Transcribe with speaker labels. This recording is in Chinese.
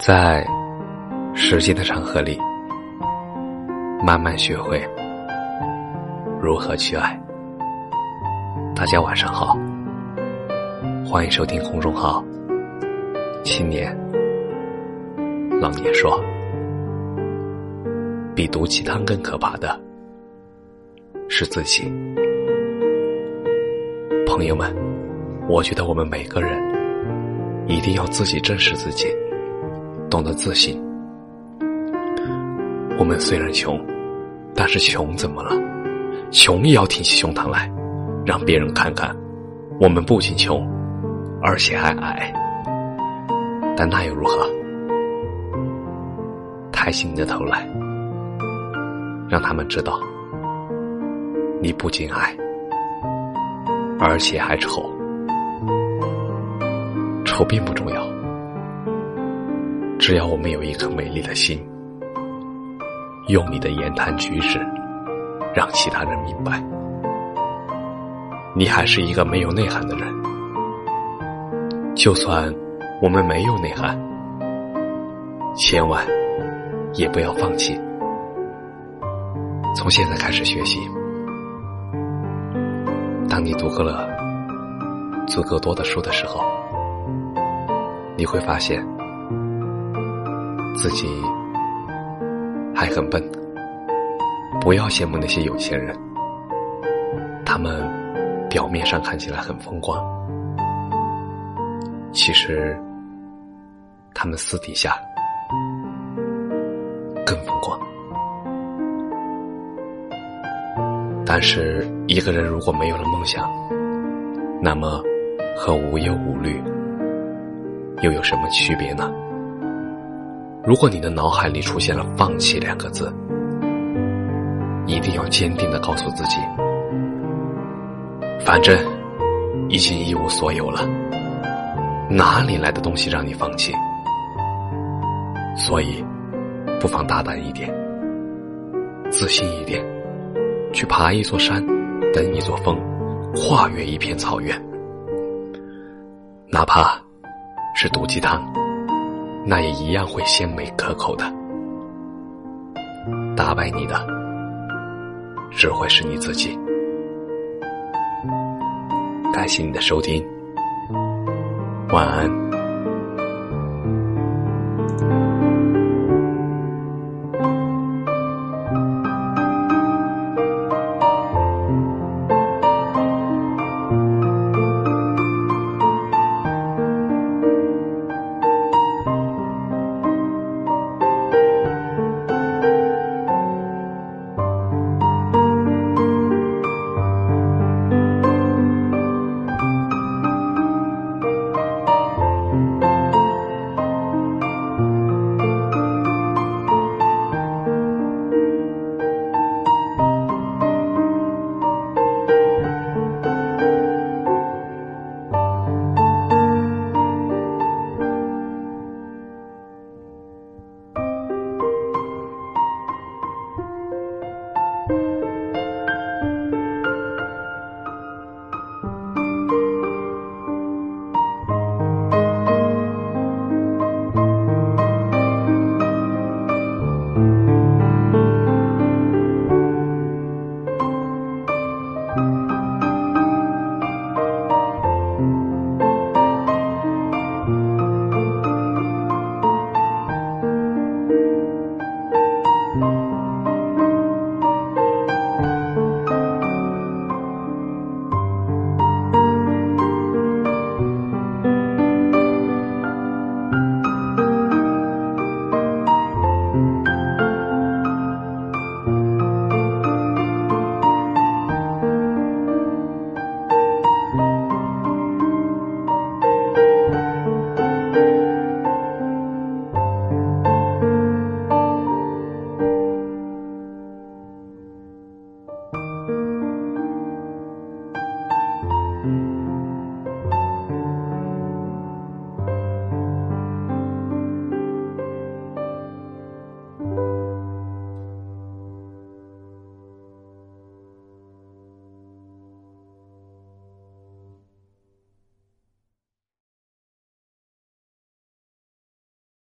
Speaker 1: 在时间的长河里，慢慢学会如何去爱。大家晚上好，欢迎收听公众号“青年老年说”。比毒鸡汤更可怕的是自己。朋友们，我觉得我们每个人一定要自己正视自己。懂得自信。我们虽然穷，但是穷怎么了？穷也要挺起胸膛来，让别人看看，我们不仅穷，而且还矮。但那又如何？抬起你的头来，让他们知道，你不仅矮，而且还丑。丑并不重要。只要我们有一颗美丽的心，用你的言谈举止，让其他人明白，你还是一个没有内涵的人。就算我们没有内涵，千万也不要放弃。从现在开始学习，当你读够了足够多的书的时候，你会发现。自己还很笨，不要羡慕那些有钱人，他们表面上看起来很风光，其实他们私底下更风光。但是一个人如果没有了梦想，那么和无忧无虑又有什么区别呢？如果你的脑海里出现了“放弃”两个字，一定要坚定的告诉自己：反正已经一无所有了，哪里来的东西让你放弃？所以，不妨大胆一点，自信一点，去爬一座山，登一座峰，跨越一片草原，哪怕是毒鸡汤。那也一样会鲜美可口的。打败你的，只会是你自己。感谢你的收听，晚安。